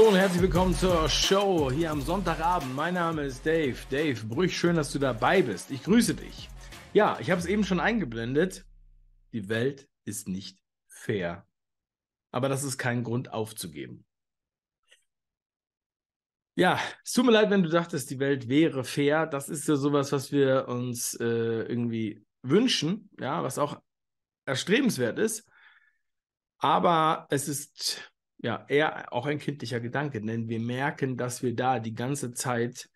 Hallo und herzlich willkommen zur Show hier am Sonntagabend. Mein Name ist Dave. Dave Brüch, schön, dass du dabei bist. Ich grüße dich. Ja, ich habe es eben schon eingeblendet. Die Welt ist nicht fair. Aber das ist kein Grund aufzugeben. Ja, es tut mir leid, wenn du dachtest, die Welt wäre fair. Das ist ja sowas, was wir uns äh, irgendwie wünschen, ja, was auch erstrebenswert ist. Aber es ist ja eher auch ein kindlicher Gedanke, denn wir merken, dass wir da die ganze Zeit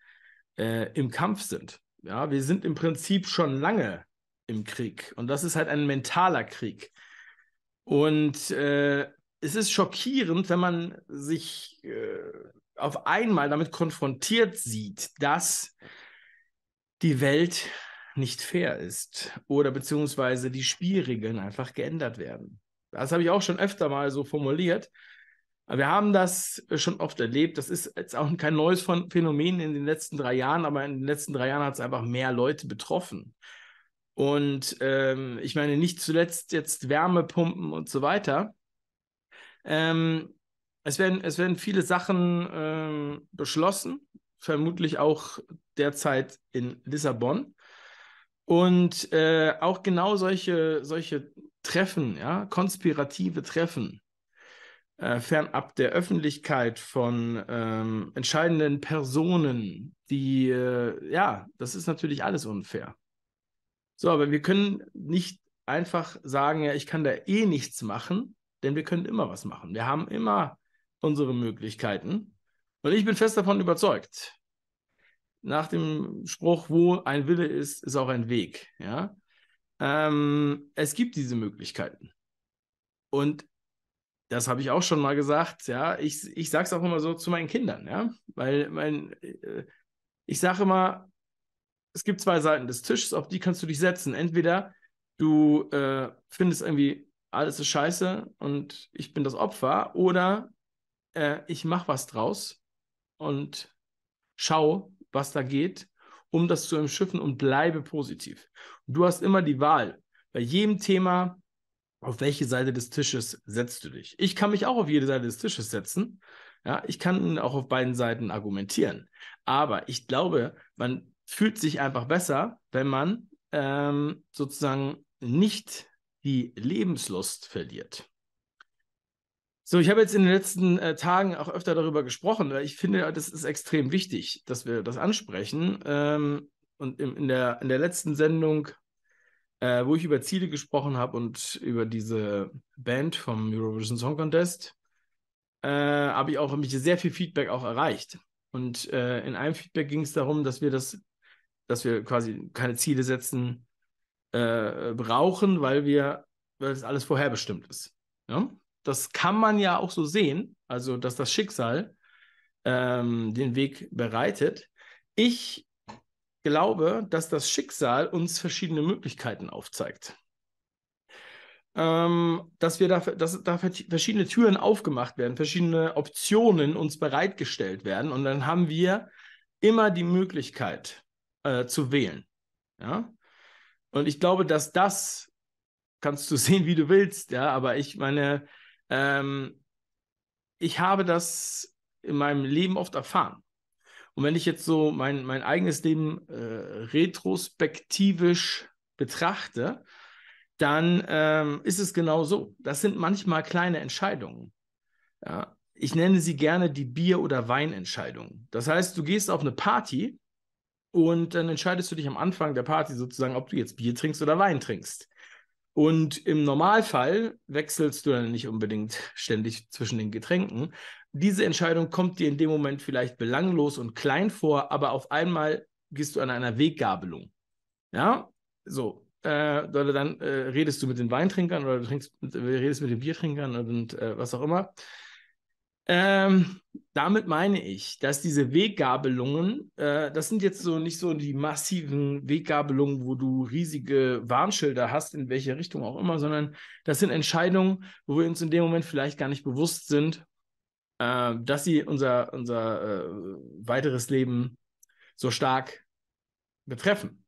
äh, im Kampf sind. Ja, wir sind im Prinzip schon lange im Krieg und das ist halt ein mentaler Krieg. Und äh, es ist schockierend, wenn man sich äh, auf einmal damit konfrontiert sieht, dass die Welt nicht fair ist oder beziehungsweise die Spielregeln einfach geändert werden. Das habe ich auch schon öfter mal so formuliert. Wir haben das schon oft erlebt. Das ist jetzt auch kein neues Phänomen in den letzten drei Jahren, aber in den letzten drei Jahren hat es einfach mehr Leute betroffen. Und ähm, ich meine, nicht zuletzt jetzt Wärmepumpen und so weiter. Ähm, es, werden, es werden viele Sachen ähm, beschlossen, vermutlich auch derzeit in Lissabon. Und äh, auch genau solche, solche Treffen, ja, konspirative Treffen, äh, fernab der Öffentlichkeit von ähm, entscheidenden Personen, die, äh, ja, das ist natürlich alles unfair. So, aber wir können nicht einfach sagen, ja, ich kann da eh nichts machen, denn wir können immer was machen. Wir haben immer unsere Möglichkeiten. Und ich bin fest davon überzeugt, nach dem Spruch, wo ein Wille ist, ist auch ein Weg. Ja? Ähm, es gibt diese Möglichkeiten. Und das habe ich auch schon mal gesagt, ja, ich, ich sage es auch immer so zu meinen Kindern, ja, weil mein, äh, ich sage immer, es gibt zwei Seiten des Tisches, auf die kannst du dich setzen. Entweder du äh, findest irgendwie, alles ist scheiße und ich bin das Opfer, oder äh, ich mache was draus und schau, was da geht, um das zu umschiffen und bleibe positiv. Und du hast immer die Wahl. Bei jedem Thema, auf welche Seite des Tisches setzt du dich? Ich kann mich auch auf jede Seite des Tisches setzen. Ja, ich kann auch auf beiden Seiten argumentieren. Aber ich glaube, man fühlt sich einfach besser, wenn man ähm, sozusagen nicht die Lebenslust verliert. So, ich habe jetzt in den letzten äh, Tagen auch öfter darüber gesprochen, weil ich finde, das ist extrem wichtig, dass wir das ansprechen. Ähm, und in, in, der, in der letzten Sendung, äh, wo ich über Ziele gesprochen habe und über diese Band vom Eurovision Song Contest, äh, habe ich auch mich sehr viel Feedback auch erreicht. Und äh, in einem Feedback ging es darum, dass wir das, dass wir quasi keine Ziele setzen äh, brauchen, weil wir, weil das alles vorherbestimmt ist. Ja? das kann man ja auch so sehen, also dass das Schicksal ähm, den Weg bereitet. Ich glaube, dass das Schicksal uns verschiedene Möglichkeiten aufzeigt. Ähm, dass wir da, dass da verschiedene Türen aufgemacht werden, verschiedene Optionen uns bereitgestellt werden und dann haben wir immer die Möglichkeit äh, zu wählen. Ja? Und ich glaube, dass das kannst du sehen, wie du willst, ja, aber ich meine, ähm, ich habe das in meinem Leben oft erfahren. Und wenn ich jetzt so mein, mein eigenes Leben äh, retrospektivisch betrachte, dann ähm, ist es genau so. Das sind manchmal kleine Entscheidungen. Ja? Ich nenne sie gerne die Bier- oder Weinentscheidungen. Das heißt, du gehst auf eine Party und dann entscheidest du dich am Anfang der Party sozusagen, ob du jetzt Bier trinkst oder Wein trinkst. Und im Normalfall wechselst du dann nicht unbedingt ständig zwischen den Getränken. Diese Entscheidung kommt dir in dem Moment vielleicht belanglos und klein vor, aber auf einmal gehst du an einer Weggabelung. Ja, so. Äh, dann äh, redest du mit den Weintrinkern oder du trinkst, redest mit den Biertrinkern und äh, was auch immer. Ähm, damit meine ich, dass diese Weggabelungen, äh, das sind jetzt so nicht so die massiven Weggabelungen, wo du riesige Warnschilder hast, in welche Richtung auch immer, sondern das sind Entscheidungen, wo wir uns in dem Moment vielleicht gar nicht bewusst sind, äh, dass sie unser, unser äh, weiteres Leben so stark betreffen.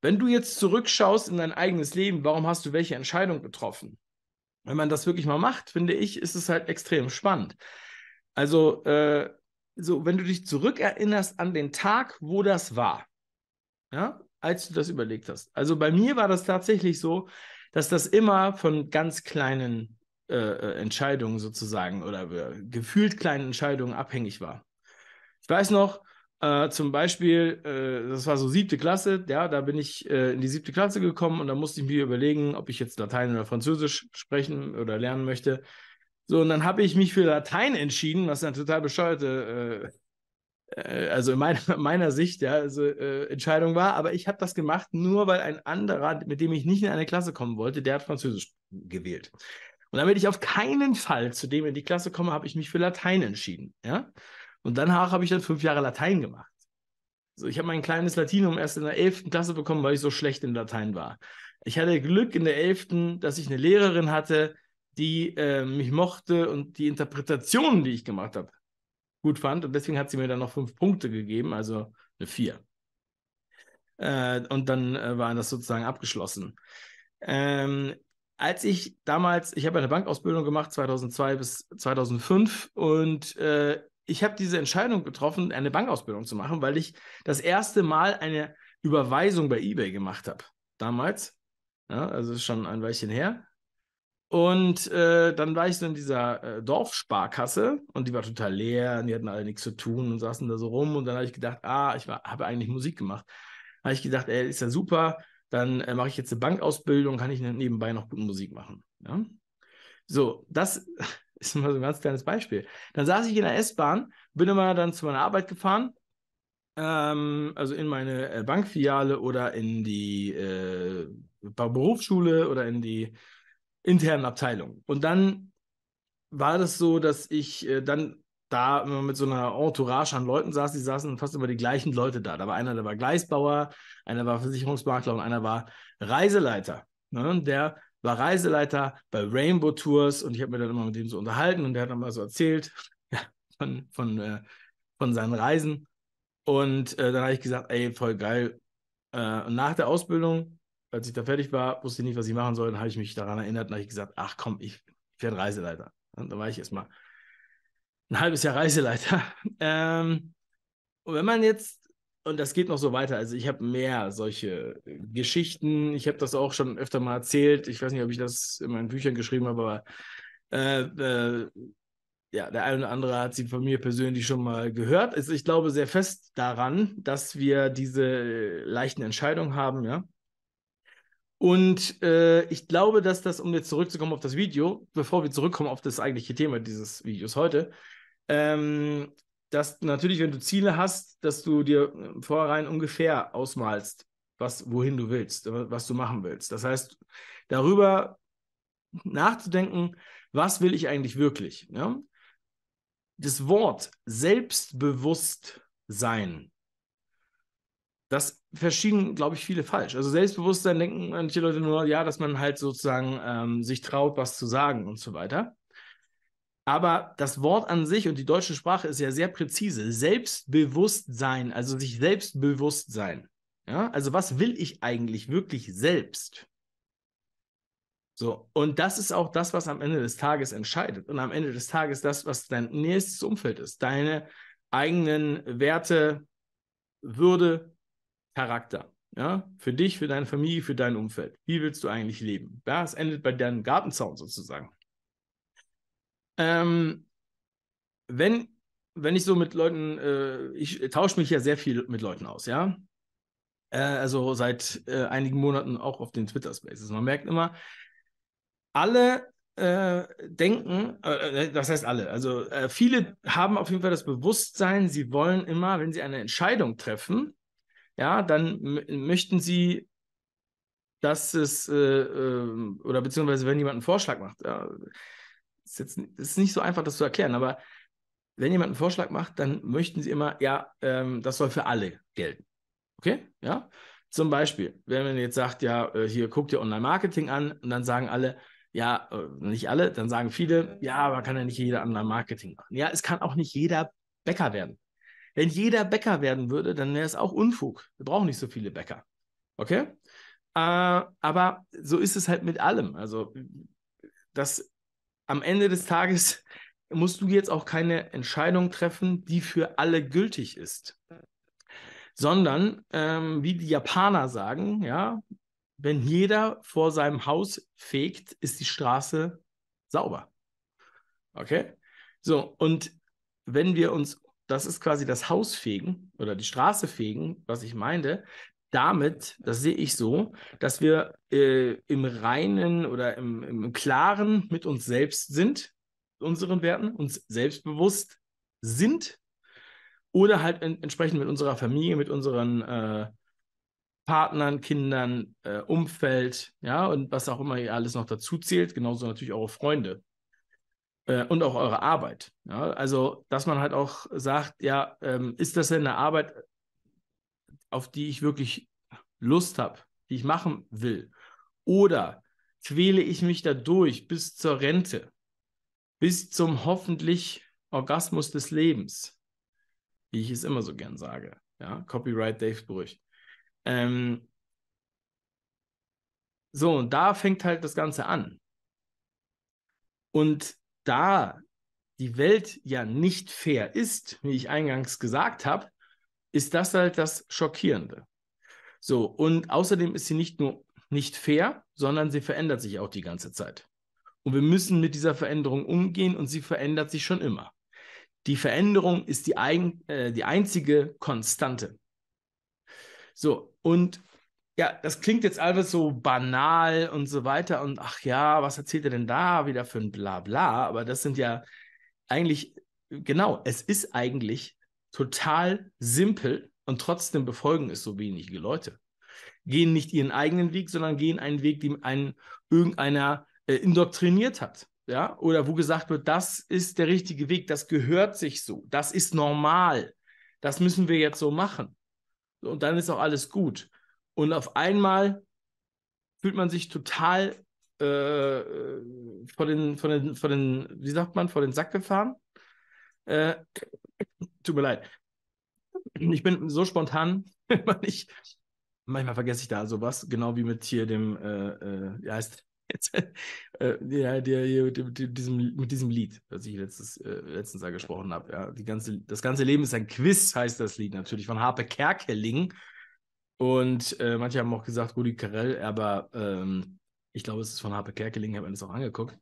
Wenn du jetzt zurückschaust in dein eigenes Leben, warum hast du welche Entscheidung getroffen? wenn man das wirklich mal macht, finde ich, ist es halt extrem spannend. Also, äh, so, wenn du dich zurückerinnerst an den Tag, wo das war, ja, als du das überlegt hast. Also bei mir war das tatsächlich so, dass das immer von ganz kleinen äh, äh Entscheidungen sozusagen oder äh, gefühlt kleinen Entscheidungen abhängig war. Ich weiß noch, äh, zum Beispiel, das war so siebte Klasse, ja, da bin ich in die siebte Klasse gekommen und da musste ich mir überlegen, ob ich jetzt Latein oder Französisch sprechen oder lernen möchte. So, und dann habe ich mich für Latein entschieden, was eine total bescheuerte, also in meiner, meiner Sicht, ja, also, Entscheidung war. Aber ich habe das gemacht, nur weil ein anderer, mit dem ich nicht in eine Klasse kommen wollte, der hat Französisch gewählt. Und damit ich auf keinen Fall zu dem in die Klasse komme, habe ich mich für Latein entschieden, ja. Und danach habe ich dann fünf Jahre Latein gemacht. So, ich habe mein kleines Latinum erst in der elften Klasse bekommen, weil ich so schlecht in Latein war. Ich hatte Glück in der elften, dass ich eine Lehrerin hatte, die äh, mich mochte und die Interpretationen, die ich gemacht habe, gut fand. Und deswegen hat sie mir dann noch fünf Punkte gegeben, also eine vier. Äh, und dann äh, war das sozusagen abgeschlossen. Ähm, als ich damals, ich habe eine Bankausbildung gemacht, 2002 bis 2005, und äh, ich habe diese Entscheidung getroffen, eine Bankausbildung zu machen, weil ich das erste Mal eine Überweisung bei eBay gemacht habe. Damals. Ja, also schon ein Weilchen her. Und äh, dann war ich so in dieser äh, Dorfsparkasse und die war total leer und die hatten alle nichts zu tun und saßen da so rum. Und dann habe ich gedacht, ah, ich habe eigentlich Musik gemacht. Habe ich gedacht, ey, ist ja super, dann äh, mache ich jetzt eine Bankausbildung, kann ich nebenbei noch gute Musik machen. Ja? So, das ist mal so ein ganz kleines Beispiel. Dann saß ich in der S-Bahn, bin immer dann zu meiner Arbeit gefahren, ähm, also in meine äh, Bankfiliale oder in die äh, Berufsschule oder in die internen Abteilung. Und dann war das so, dass ich äh, dann da immer mit so einer Entourage an Leuten saß, die saßen fast immer die gleichen Leute da. Da war einer, der war Gleisbauer, einer war Versicherungsmakler und einer war Reiseleiter. Ne? Der war Reiseleiter bei Rainbow Tours und ich habe mir dann immer mit ihm so unterhalten und der hat dann mal so erzählt ja, von, von, äh, von seinen Reisen. Und äh, dann habe ich gesagt, ey, voll geil. Äh, nach der Ausbildung als ich da fertig war, wusste ich nicht, was ich machen soll. Dann habe ich mich daran erinnert und habe gesagt, ach komm, ich, werde Reiseleiter. Und dann war ich erstmal ein halbes Jahr Reiseleiter. Ähm, und wenn man jetzt, und das geht noch so weiter, also ich habe mehr solche Geschichten, ich habe das auch schon öfter mal erzählt, ich weiß nicht, ob ich das in meinen Büchern geschrieben habe, aber äh, äh, ja, der eine oder andere hat sie von mir persönlich schon mal gehört. Also ich glaube sehr fest daran, dass wir diese leichten Entscheidungen haben, ja. Und äh, ich glaube, dass das, um jetzt zurückzukommen auf das Video, bevor wir zurückkommen auf das eigentliche Thema dieses Videos heute, ähm, dass natürlich, wenn du Ziele hast, dass du dir vorherein ungefähr ausmalst, was, wohin du willst, was du machen willst. Das heißt, darüber nachzudenken, was will ich eigentlich wirklich? Ja? Das Wort Selbstbewusstsein das verschieden, glaube ich, viele falsch. Also Selbstbewusstsein denken manche Leute nur, ja, dass man halt sozusagen ähm, sich traut, was zu sagen und so weiter. Aber das Wort an sich und die deutsche Sprache ist ja sehr präzise. Selbstbewusstsein, also sich selbstbewusst sein. Ja, also was will ich eigentlich wirklich selbst? So, und das ist auch das, was am Ende des Tages entscheidet. Und am Ende des Tages das, was dein nächstes Umfeld ist. Deine eigenen Werte, Würde, Charakter. Ja, für dich, für deine Familie, für dein Umfeld. Wie willst du eigentlich leben? Ja, es endet bei deinem Gartenzaun sozusagen. Ähm, wenn, wenn ich so mit Leuten, äh, ich tausche mich ja sehr viel mit Leuten aus, ja. Äh, also seit äh, einigen Monaten auch auf den Twitter Spaces. Man merkt immer, alle äh, denken, äh, äh, das heißt alle, also äh, viele haben auf jeden Fall das Bewusstsein, sie wollen immer, wenn sie eine Entscheidung treffen, ja, dann möchten sie, dass es, äh, äh, oder beziehungsweise wenn jemand einen Vorschlag macht, ja, ist jetzt ist nicht so einfach, das zu erklären, aber wenn jemand einen Vorschlag macht, dann möchten sie immer, ja, ähm, das soll für alle gelten. Okay? Ja? Zum Beispiel, wenn man jetzt sagt, ja, äh, hier guckt ihr Online-Marketing an und dann sagen alle, ja, äh, nicht alle, dann sagen viele, ja, aber kann ja nicht jeder Online-Marketing machen. Ja, es kann auch nicht jeder Bäcker werden. Wenn jeder Bäcker werden würde, dann wäre es auch Unfug. Wir brauchen nicht so viele Bäcker. Okay? Äh, aber so ist es halt mit allem. Also, dass am Ende des Tages musst du jetzt auch keine Entscheidung treffen, die für alle gültig ist. Sondern, ähm, wie die Japaner sagen, ja, wenn jeder vor seinem Haus fegt, ist die Straße sauber. Okay? So, und wenn wir uns, das ist quasi das Haus fegen oder die Straße fegen, was ich meinte, damit, das sehe ich so, dass wir äh, im Reinen oder im, im Klaren mit uns selbst sind, unseren Werten, uns selbstbewusst sind oder halt in, entsprechend mit unserer Familie, mit unseren äh, Partnern, Kindern, äh, Umfeld, ja, und was auch immer ihr alles noch dazu zählt, genauso natürlich eure Freunde äh, und auch eure Arbeit. Ja? Also, dass man halt auch sagt, ja, ähm, ist das denn eine Arbeit, auf die ich wirklich Lust habe, die ich machen will? Oder quäle ich mich dadurch bis zur Rente, bis zum hoffentlich Orgasmus des Lebens, wie ich es immer so gern sage. Ja, Copyright Dave Brüch. Ähm, so, und da fängt halt das Ganze an. Und da die Welt ja nicht fair ist, wie ich eingangs gesagt habe, ist das halt das Schockierende. So, und außerdem ist sie nicht nur nicht fair, sondern sie verändert sich auch die ganze Zeit. Und wir müssen mit dieser Veränderung umgehen und sie verändert sich schon immer. Die Veränderung ist die, ein, äh, die einzige Konstante. So, und ja, das klingt jetzt alles so banal und so weiter. Und ach ja, was erzählt er denn da wieder für ein Blabla? Aber das sind ja eigentlich, genau, es ist eigentlich total simpel und trotzdem befolgen es so wenige Leute. Gehen nicht ihren eigenen Weg, sondern gehen einen Weg, den einen irgendeiner äh, indoktriniert hat. Ja, oder wo gesagt wird, das ist der richtige Weg, das gehört sich so, das ist normal, das müssen wir jetzt so machen. Und dann ist auch alles gut. Und auf einmal fühlt man sich total äh, vor, den, vor, den, vor den, wie sagt man, vor den Sack gefahren. Äh, tut mir leid. Ich bin so spontan, ich manchmal vergesse ich da sowas, genau wie mit hier dem, äh, äh, wie heißt jetzt, äh, ja, der, der, diesem, mit diesem Lied, das ich letztes, äh, letztens gesprochen habe. Ja, ganze, das ganze Leben ist ein Quiz, heißt das Lied natürlich von Harpe Kerkeling. Und äh, manche haben auch gesagt Rudi Carell, aber ähm, ich glaube, es ist von Harpe Kerkeling, ich habe mir das auch angeguckt.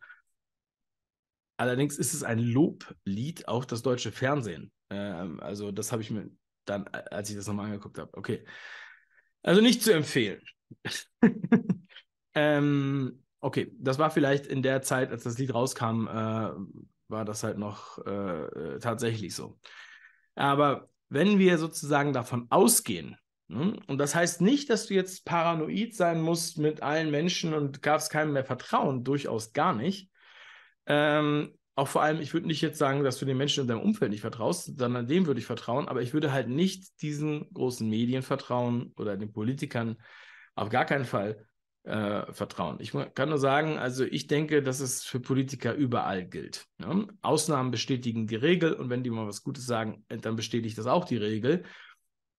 Allerdings ist es ein Loblied auf das deutsche Fernsehen. Ähm, also, das habe ich mir dann, als ich das nochmal angeguckt habe. Okay. Also nicht zu empfehlen. ähm, okay, das war vielleicht in der Zeit, als das Lied rauskam, äh, war das halt noch äh, äh tatsächlich so. Aber wenn wir sozusagen davon ausgehen, Ne? Und das heißt nicht, dass du jetzt paranoid sein musst mit allen Menschen und darfst keinem mehr vertrauen, durchaus gar nicht. Ähm, auch vor allem, ich würde nicht jetzt sagen, dass du den Menschen in deinem Umfeld nicht vertraust, sondern dem würde ich vertrauen, aber ich würde halt nicht diesen großen Medien vertrauen oder den Politikern auf gar keinen Fall äh, vertrauen. Ich kann nur sagen, also ich denke, dass es für Politiker überall gilt. Ne? Ausnahmen bestätigen die Regel und wenn die mal was Gutes sagen, dann bestätigt das auch die Regel.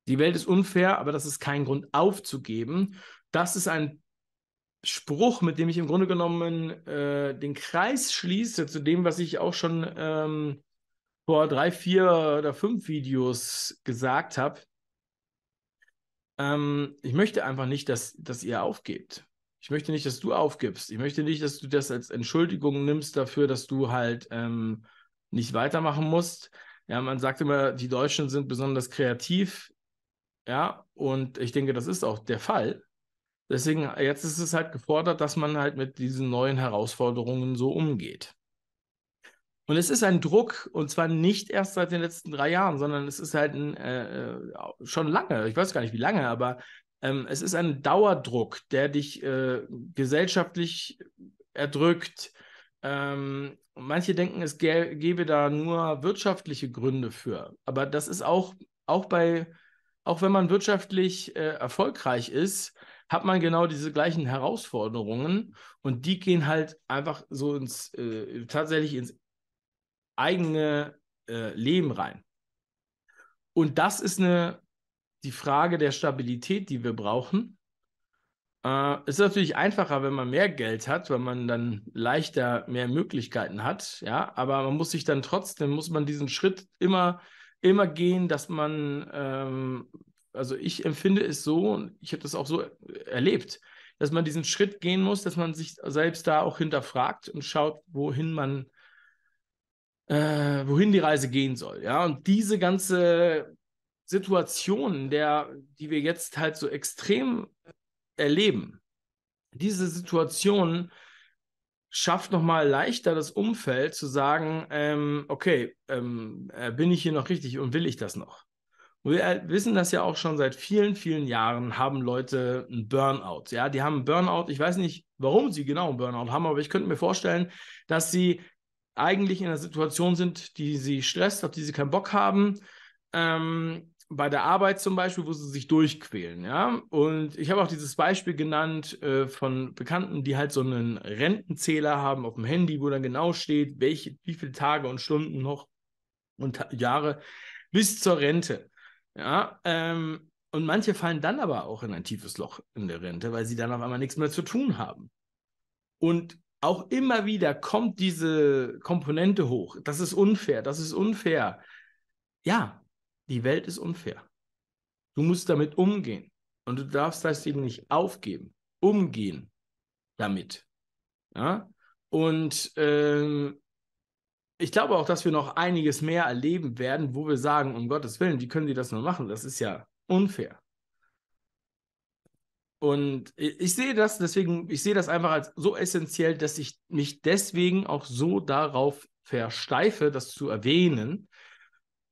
Die Welt ist unfair, aber das ist kein Grund aufzugeben. Das ist ein Spruch, mit dem ich im Grunde genommen äh, den Kreis schließe zu dem, was ich auch schon ähm, vor drei, vier oder fünf Videos gesagt habe. Ähm, ich möchte einfach nicht, dass, dass ihr aufgebt. Ich möchte nicht, dass du aufgibst. Ich möchte nicht, dass du das als Entschuldigung nimmst dafür, dass du halt ähm, nicht weitermachen musst. Ja, man sagt immer, die Deutschen sind besonders kreativ. Ja, und ich denke, das ist auch der Fall. Deswegen, jetzt ist es halt gefordert, dass man halt mit diesen neuen Herausforderungen so umgeht. Und es ist ein Druck, und zwar nicht erst seit den letzten drei Jahren, sondern es ist halt ein, äh, äh schon lange, ich weiß gar nicht wie lange, aber ähm, es ist ein Dauerdruck, der dich äh, gesellschaftlich erdrückt. Ähm, manche denken, es gäbe da nur wirtschaftliche Gründe für, aber das ist auch, auch bei auch wenn man wirtschaftlich äh, erfolgreich ist, hat man genau diese gleichen Herausforderungen und die gehen halt einfach so ins äh, tatsächlich ins eigene äh, Leben rein. Und das ist eine die Frage der Stabilität, die wir brauchen. Äh, ist natürlich einfacher, wenn man mehr Geld hat, weil man dann leichter mehr Möglichkeiten hat, ja, aber man muss sich dann trotzdem, muss man diesen Schritt immer, immer gehen, dass man, ähm, also ich empfinde es so, und ich habe das auch so erlebt, dass man diesen Schritt gehen muss, dass man sich selbst da auch hinterfragt und schaut, wohin man, äh, wohin die Reise gehen soll, ja, und diese ganze Situation, der, die wir jetzt halt so extrem erleben. Diese Situation schafft nochmal leichter das Umfeld zu sagen, ähm, okay, ähm, äh, bin ich hier noch richtig und will ich das noch? Wir wissen das ja auch schon seit vielen, vielen Jahren, haben Leute einen Burnout. Ja, die haben einen Burnout. Ich weiß nicht, warum sie genau einen Burnout haben, aber ich könnte mir vorstellen, dass sie eigentlich in einer Situation sind, die sie stresst, auf die sie keinen Bock haben. Ähm, bei der Arbeit zum Beispiel, wo sie sich durchquälen, ja. Und ich habe auch dieses Beispiel genannt äh, von Bekannten, die halt so einen Rentenzähler haben auf dem Handy, wo dann genau steht, welche, wie viele Tage und Stunden noch und Jahre bis zur Rente. Ja, ähm, und manche fallen dann aber auch in ein tiefes Loch in der Rente, weil sie dann auf einmal nichts mehr zu tun haben. Und auch immer wieder kommt diese Komponente hoch. Das ist unfair, das ist unfair. Ja, die Welt ist unfair. Du musst damit umgehen. Und du darfst das eben nicht aufgeben. Umgehen damit. Ja? Und ähm, ich glaube auch, dass wir noch einiges mehr erleben werden, wo wir sagen, um Gottes Willen, wie können die das nur machen? Das ist ja unfair. Und ich sehe das, deswegen, ich sehe das einfach als so essentiell, dass ich mich deswegen auch so darauf versteife, das zu erwähnen,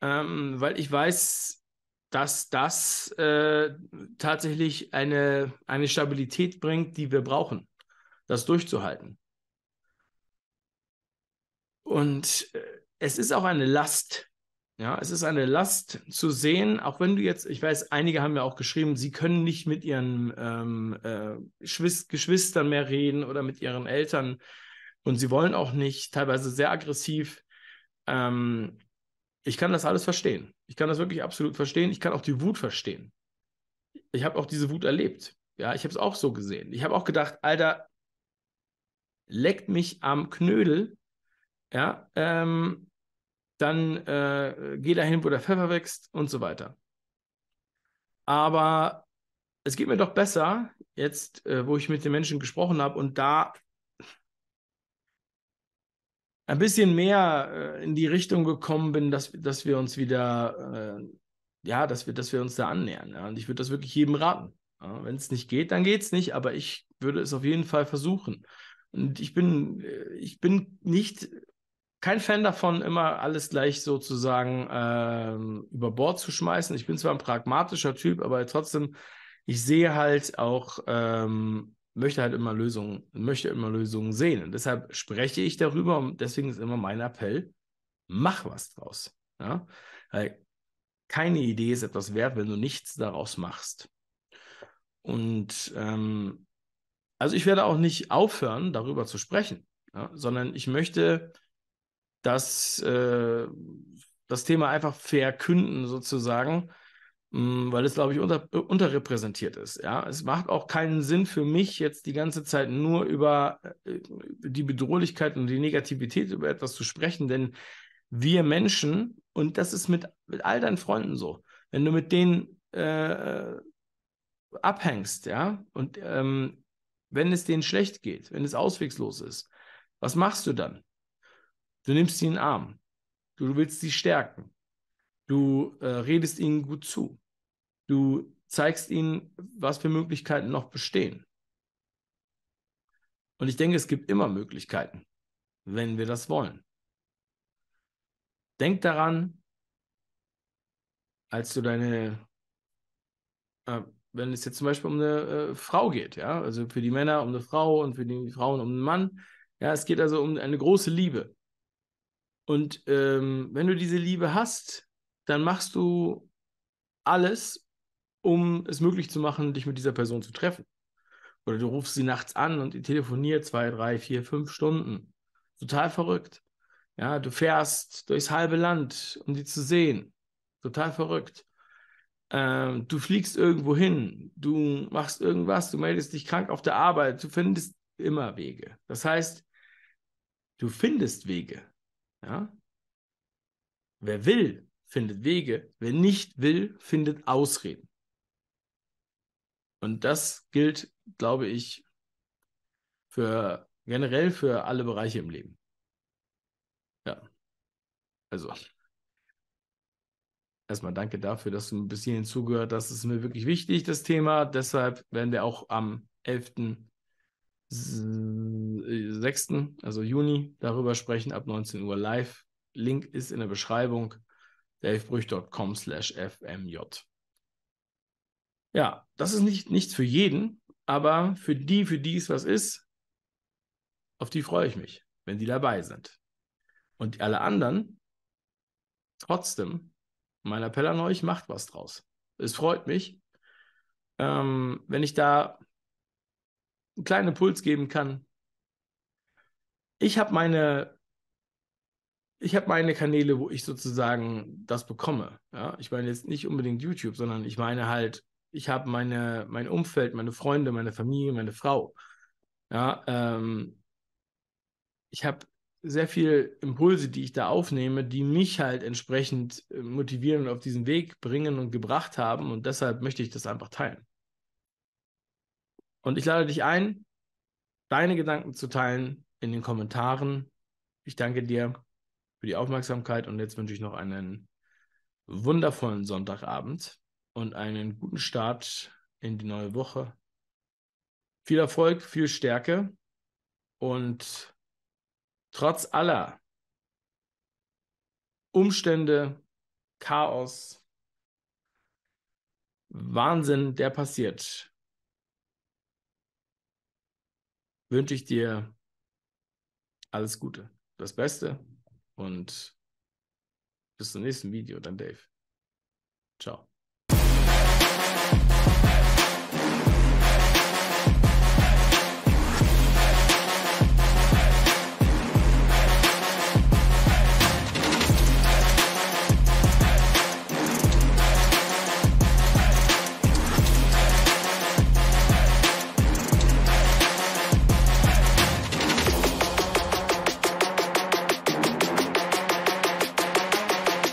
ähm, weil ich weiß, dass das äh, tatsächlich eine, eine Stabilität bringt, die wir brauchen, das durchzuhalten. Und äh, es ist auch eine Last. Ja, es ist eine Last zu sehen, auch wenn du jetzt, ich weiß, einige haben ja auch geschrieben, sie können nicht mit ihren ähm, äh, Geschwistern mehr reden oder mit ihren Eltern und sie wollen auch nicht, teilweise sehr aggressiv. Ähm, ich kann das alles verstehen. Ich kann das wirklich absolut verstehen. Ich kann auch die Wut verstehen. Ich habe auch diese Wut erlebt. Ja, ich habe es auch so gesehen. Ich habe auch gedacht, Alter, leckt mich am Knödel. Ja, ähm, dann äh, geh dahin, wo der Pfeffer wächst und so weiter. Aber es geht mir doch besser, jetzt, äh, wo ich mit den Menschen gesprochen habe und da ein bisschen mehr äh, in die Richtung gekommen bin, dass, dass wir uns wieder, äh, ja, dass wir, dass wir uns da annähern. Ja? Und ich würde das wirklich jedem raten. Ja? Wenn es nicht geht, dann geht es nicht, aber ich würde es auf jeden Fall versuchen. Und ich bin, äh, ich bin nicht kein Fan davon, immer alles gleich sozusagen ähm, über Bord zu schmeißen. Ich bin zwar ein pragmatischer Typ, aber trotzdem, ich sehe halt auch ähm, möchte halt immer Lösungen, möchte immer Lösungen sehen. Und deshalb spreche ich darüber und deswegen ist immer mein Appell, mach was draus. Ja? Weil keine Idee ist etwas wert, wenn du nichts daraus machst. Und ähm, also ich werde auch nicht aufhören, darüber zu sprechen, ja? sondern ich möchte, dass äh, das Thema einfach verkünden sozusagen Mm, weil es, glaube ich, unter, unterrepräsentiert ist. Ja, es macht auch keinen Sinn für mich, jetzt die ganze Zeit nur über äh, die Bedrohlichkeit und die Negativität über etwas zu sprechen, denn wir Menschen, und das ist mit, mit all deinen Freunden so, wenn du mit denen äh, abhängst, ja, und ähm, wenn es denen schlecht geht, wenn es auswegslos ist, was machst du dann? Du nimmst sie in den Arm. Du willst sie stärken. Du äh, redest ihnen gut zu. Du zeigst ihnen, was für Möglichkeiten noch bestehen. Und ich denke, es gibt immer Möglichkeiten, wenn wir das wollen. Denk daran, als du deine, äh, wenn es jetzt zum Beispiel um eine äh, Frau geht, ja, also für die Männer um eine Frau und für die Frauen um einen Mann, ja, es geht also um eine große Liebe. Und ähm, wenn du diese Liebe hast, dann machst du alles, um es möglich zu machen, dich mit dieser Person zu treffen. Oder du rufst sie nachts an und die telefoniert zwei, drei, vier, fünf Stunden. Total verrückt. Ja, du fährst durchs halbe Land, um sie zu sehen. Total verrückt. ähm, du fliegst irgendwo hin, du machst irgendwas, du meldest dich krank auf der Arbeit, du findest immer Wege. Das heißt, du findest Wege. Ja? Wer will, findet Wege. Wer nicht will, findet Ausreden. Und das gilt, glaube ich, für generell für alle Bereiche im Leben. Ja. Also. Erstmal danke dafür, dass du bis hierhin zugehört hast. Das ist mir wirklich wichtig, das Thema. Deshalb werden wir auch am 11.06., also Juni, darüber sprechen, ab 19 Uhr live. Link ist in der Beschreibung davebrüch.com slash fmj. Ja, das ist nicht, nichts für jeden, aber für die, für die es was ist, auf die freue ich mich, wenn die dabei sind. Und alle anderen, trotzdem, mein Appell an euch, macht was draus. Es freut mich, ähm, wenn ich da einen kleinen Impuls geben kann. Ich habe meine, ich habe meine Kanäle, wo ich sozusagen das bekomme. Ja? Ich meine jetzt nicht unbedingt YouTube, sondern ich meine halt, ich habe meine, mein Umfeld, meine Freunde, meine Familie, meine Frau. Ja, ähm, ich habe sehr viel Impulse, die ich da aufnehme, die mich halt entsprechend äh, motivieren und auf diesen Weg bringen und gebracht haben. Und deshalb möchte ich das einfach teilen. Und ich lade dich ein, deine Gedanken zu teilen in den Kommentaren. Ich danke dir für die Aufmerksamkeit und jetzt wünsche ich noch einen wundervollen Sonntagabend und einen guten Start in die neue Woche. Viel Erfolg, viel Stärke und trotz aller Umstände, Chaos, Wahnsinn, der passiert, wünsche ich dir alles Gute, das Beste und bis zum nächsten Video, dann Dave. Ciao.